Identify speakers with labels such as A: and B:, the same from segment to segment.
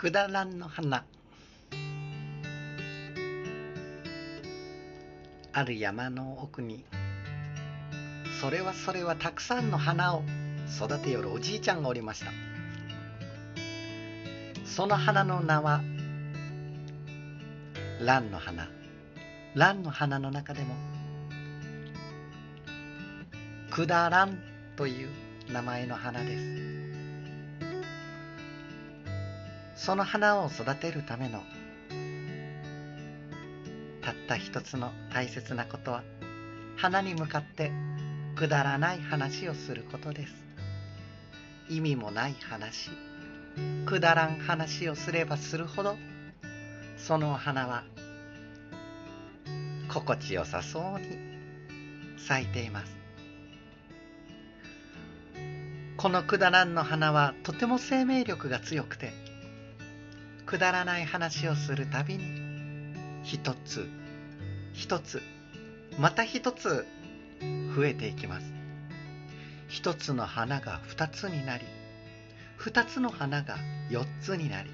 A: くだらんの花。ある山の奥にそれはそれはたくさんの花を育てよるおじいちゃんがおりました。その花の名は蘭の花。蘭の花の中でもくだらんという名前の花です。その花を育てるためのたった一つの大切なことは花に向かってくだらない話をすることです。意味もない話。くだらん話をすればするほどその花は心地よさそうに咲いています。このくだらんの花はとても生命力が強くてくだらない話をするたびに一つ一つまた一つ増えていきます。一つの花が二つになり二つの花が四つになり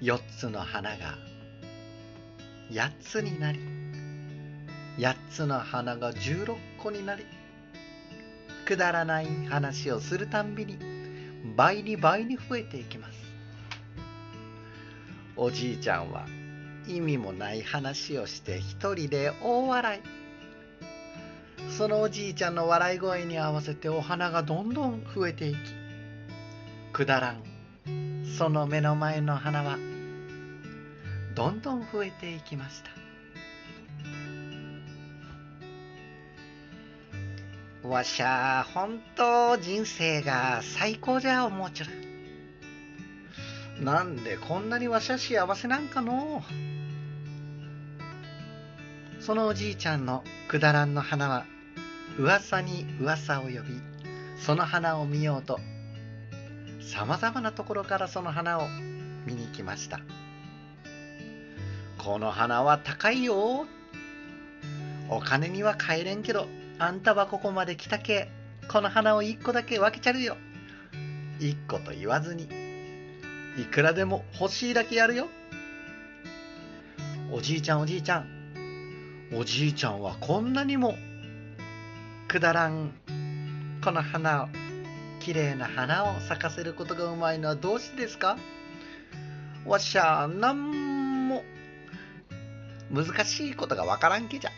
A: 四つの花が八つになり八つの花が十六個になりくだらない話をするたんびに倍に倍に増えていきます。おじいちゃんは意味もない話をして一人で大笑い。そのおじいちゃんの笑い声に合わせてお花がどんどん増えていきくだらん。その目の前の花はどんどん増えていきました。わしゃ本当人生が最高じゃ思うちょるなんでこんなにわしゃ幸せなんかの？そのおじいちゃんのくだらんの花は噂に噂を呼びその花を見ようとさまざまなところからその花を見に来ました。この花は高いよ。お金には買えれんけどあんたはここまで来たけこの花を一個だけ分けちゃるよ。一個と言わずにいくらでも欲しいだけやるよ。おじいちゃんおじいちゃん。おじいちゃんはこんなにもくだらんこの花をきれいな花を咲かせることがうまいのはどうしてですか？わしゃなんも難しいことがわからんけじゃ。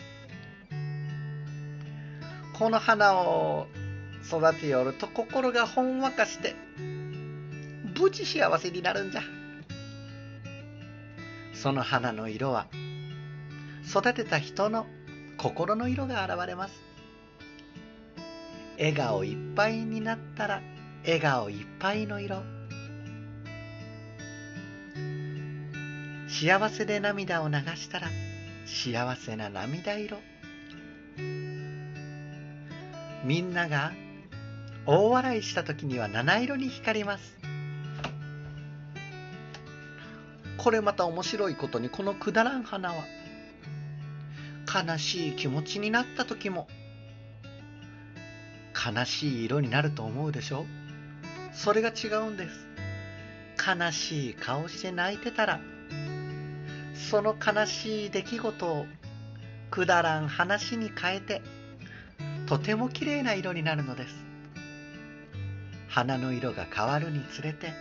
A: この花を育てよると心がほんわかして無事幸せになるんじゃ。その花の色は育てた人の心の色が現れます。笑顔いっぱいになったら笑顔いっぱいの色。幸せで涙を流したら幸せな涙色。みんなが大笑いした時には七色に光ります。これまた面白いことにこのくだらん花は悲しい気持ちになった時も悲しい色になると思うでしょ？それが違うんです。悲しい顔して泣いてたらその悲しい出来事をくだらん話に変えてとてもきれいな色になるのです。花の色が変わるにつれて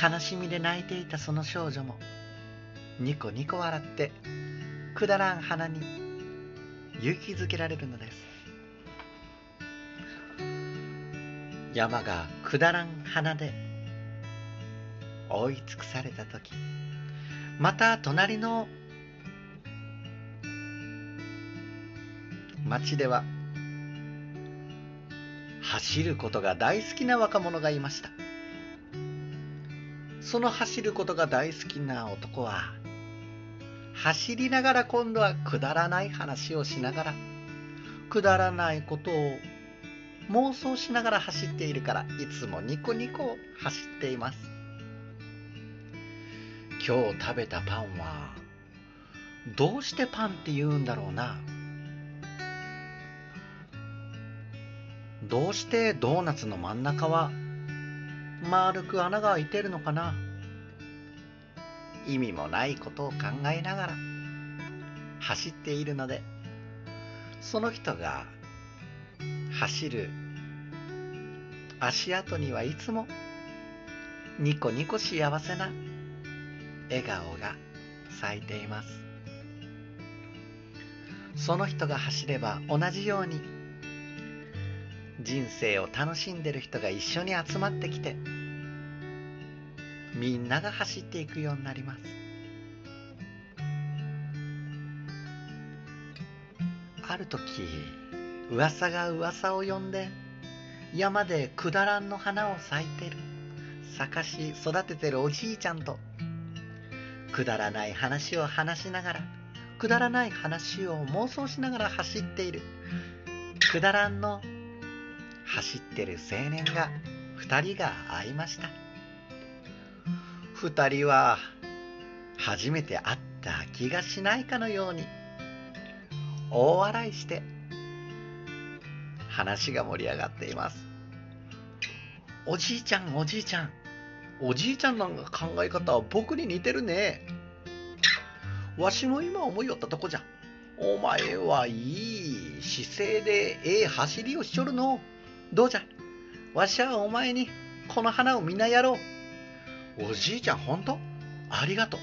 A: 悲しみで泣いていたその少女もニコニコ笑ってくだらん花に勇気づけられるのです。山がくだらん花で覆い尽くされた時また隣の街では走ることが大好きな若者がいました。その走ることが大好きな男は走りながら今度はくだらない話をしながらくだらないことを妄想しながら走っているからいつもニコニコ走っています。今日食べたパンはどうしてパンって言うんだろうな。どうしてドーナツの真ん中は丸く穴が開いてるのかな？意味もないことを考えながら走っているのでその人が走る足跡にはいつもニコニコ幸せな笑顔が咲いています。その人が走れば同じように人生を楽しんでる人が一緒に集まってきてみんなが走っていくようになります。ある時噂が噂を呼んで山でくだらんの花を咲いてる。咲かし育ててるおじいちゃんとくだらない話を話しながらくだらない話を妄想しながら走っている。くだらんの走ってる青年が2人が会いました。2人は初めて会った気がしないかのように大笑いして話が盛り上がっています。おじいちゃんおじいちゃん。おじいちゃんなんか考え方は僕に似てるね。わしも今思いよったとこじゃ。お前はいい姿勢でええ走りをしちょるの。どうじゃ。わしはお前にこの花をみんなやろう。おじいちゃんほんとありがとう。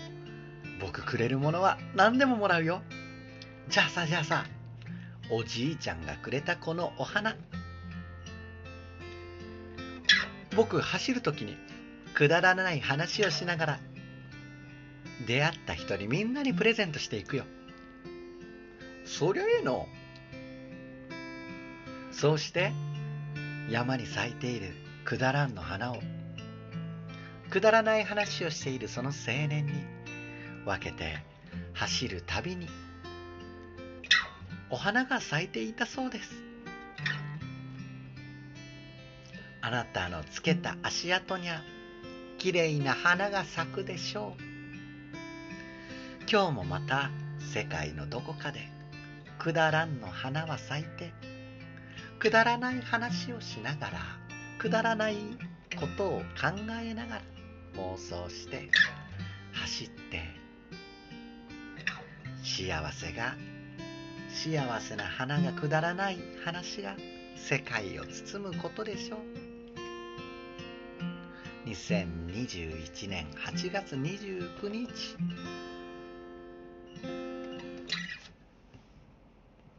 A: 僕くれるものは何でももらうよ。じゃあさじゃあさおじいちゃんがくれたこのお花。僕走るときにくだらない話をしながら出会った人にみんなにプレゼントしていくよ。そりゃええの。そうして山に咲いているくだらんの花をくだらない話をしているその青年に分けて走るたびにお花が咲いていたそうです。あなたのつけた足跡にゃきれいな花が咲くでしょう。今日もまた世界のどこかでくだらんの花は咲いてくだらない話をしながらくだらないことを考えながら妄想して走って幸せが幸せな花がくだらない話が世界を包むことでしょう。2021年8月29日。